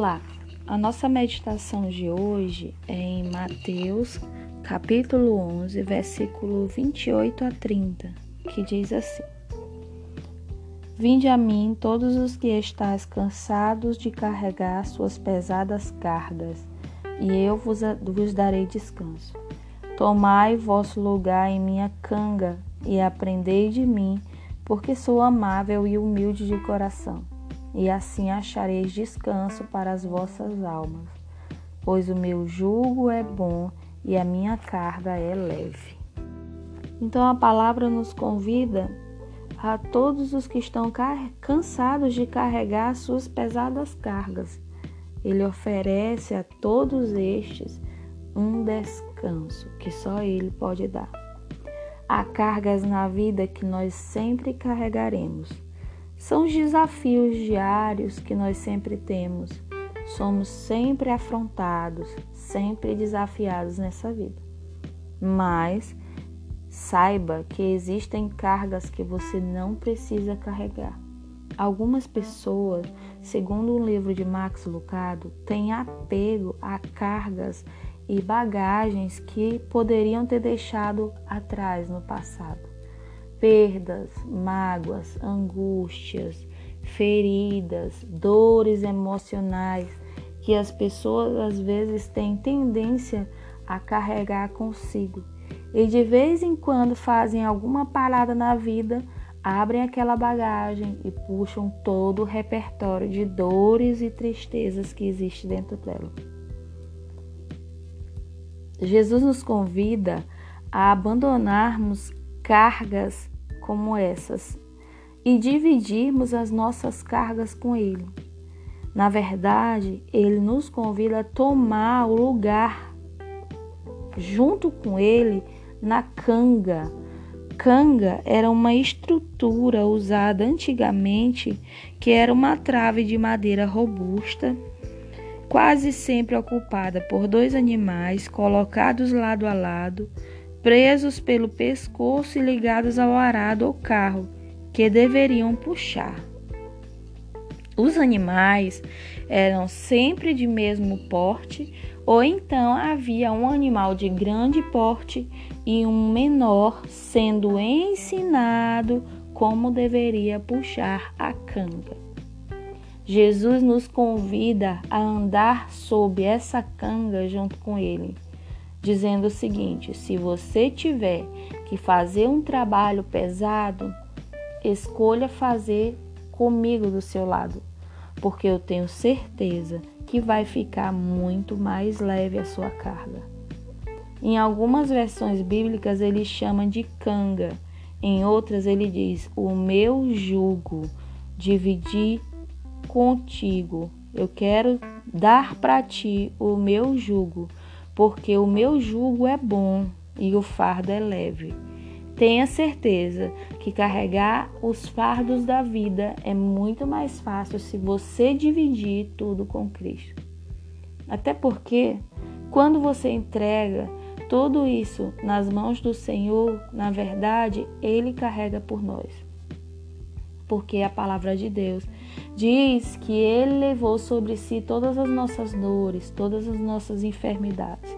Olá, a nossa meditação de hoje é em Mateus, capítulo 11, versículo 28 a 30, que diz assim: Vinde a mim todos os que estáis cansados de carregar suas pesadas cargas, e eu vos, vos darei descanso. Tomai vosso lugar em minha canga e aprendei de mim, porque sou amável e humilde de coração e assim achareis descanso para as vossas almas, pois o meu jugo é bom e a minha carga é leve. Então a palavra nos convida a todos os que estão cansados de carregar suas pesadas cargas. Ele oferece a todos estes um descanso que só Ele pode dar. Há cargas na vida que nós sempre carregaremos são os desafios diários que nós sempre temos. Somos sempre afrontados, sempre desafiados nessa vida. Mas saiba que existem cargas que você não precisa carregar. Algumas pessoas, segundo um livro de Max Lucado, têm apego a cargas e bagagens que poderiam ter deixado atrás no passado perdas, mágoas, angústias, feridas, dores emocionais que as pessoas às vezes têm tendência a carregar consigo. E de vez em quando fazem alguma parada na vida, abrem aquela bagagem e puxam todo o repertório de dores e tristezas que existe dentro dela. Jesus nos convida a abandonarmos cargas como essas e dividirmos as nossas cargas com Ele. Na verdade, Ele nos convida a tomar o lugar junto com Ele na canga. Canga era uma estrutura usada antigamente que era uma trave de madeira robusta, quase sempre ocupada por dois animais colocados lado a lado presos pelo pescoço e ligados ao arado ou carro, que deveriam puxar. Os animais eram sempre de mesmo porte, ou então havia um animal de grande porte e um menor sendo ensinado como deveria puxar a canga. Jesus nos convida a andar sob essa canga junto com ele dizendo o seguinte: se você tiver que fazer um trabalho pesado, escolha fazer comigo do seu lado, porque eu tenho certeza que vai ficar muito mais leve a sua carga. Em algumas versões bíblicas ele chama de canga, em outras ele diz: o meu jugo, dividir contigo. Eu quero dar para ti o meu jugo porque o meu jugo é bom e o fardo é leve. Tenha certeza que carregar os fardos da vida é muito mais fácil se você dividir tudo com Cristo. Até porque, quando você entrega tudo isso nas mãos do Senhor, na verdade, Ele carrega por nós. Porque a palavra de Deus diz que Ele levou sobre si todas as nossas dores, todas as nossas enfermidades.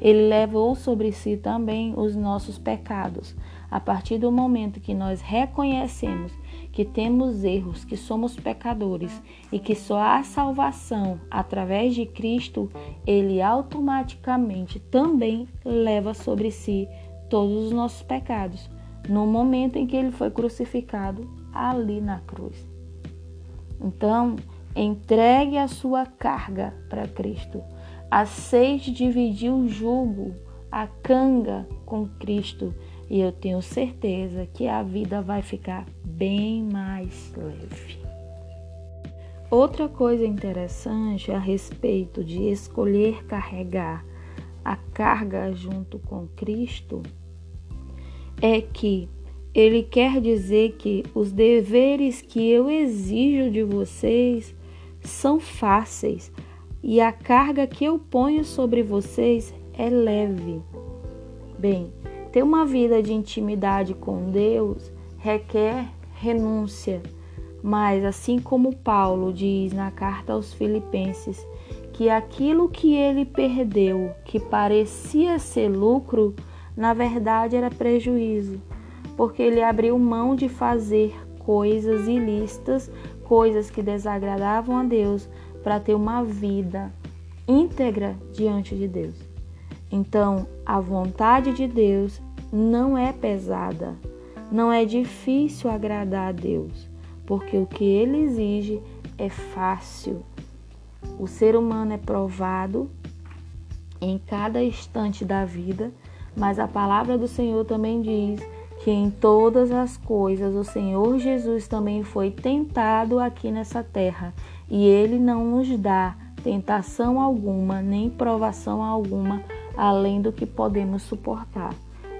Ele levou sobre si também os nossos pecados. A partir do momento que nós reconhecemos que temos erros, que somos pecadores e que só há salvação através de Cristo, ele automaticamente também leva sobre si todos os nossos pecados, no momento em que ele foi crucificado ali na cruz. Então, entregue a sua carga para Cristo. Aceite dividir o jugo, a canga com Cristo, e eu tenho certeza que a vida vai ficar bem mais leve. Outra coisa interessante a respeito de escolher carregar a carga junto com Cristo é que ele quer dizer que os deveres que eu exijo de vocês são fáceis e a carga que eu ponho sobre vocês é leve. Bem, ter uma vida de intimidade com Deus requer renúncia, Mas, assim como Paulo diz na carta aos Filipenses, que aquilo que ele perdeu, que parecia ser lucro, na verdade era prejuízo, porque ele abriu mão de fazer coisas ilícitas, coisas que desagradavam a Deus, para ter uma vida íntegra diante de Deus. Então, a vontade de Deus não é pesada, não é difícil agradar a Deus, porque o que ele exige é fácil. O ser humano é provado em cada instante da vida, mas a palavra do Senhor também diz que em todas as coisas o Senhor Jesus também foi tentado aqui nessa terra e ele não nos dá tentação alguma, nem provação alguma além do que podemos suportar.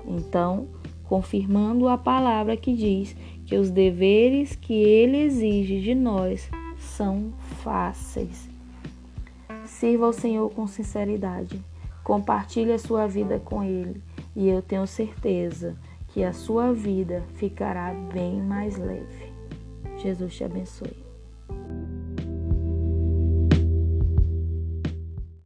Então, confirmando a palavra que diz que os deveres que ele exige de nós são fáceis. Sirva ao Senhor com sinceridade. Compartilhe a sua vida com ele e eu tenho certeza que a sua vida ficará bem mais leve. Jesus te abençoe.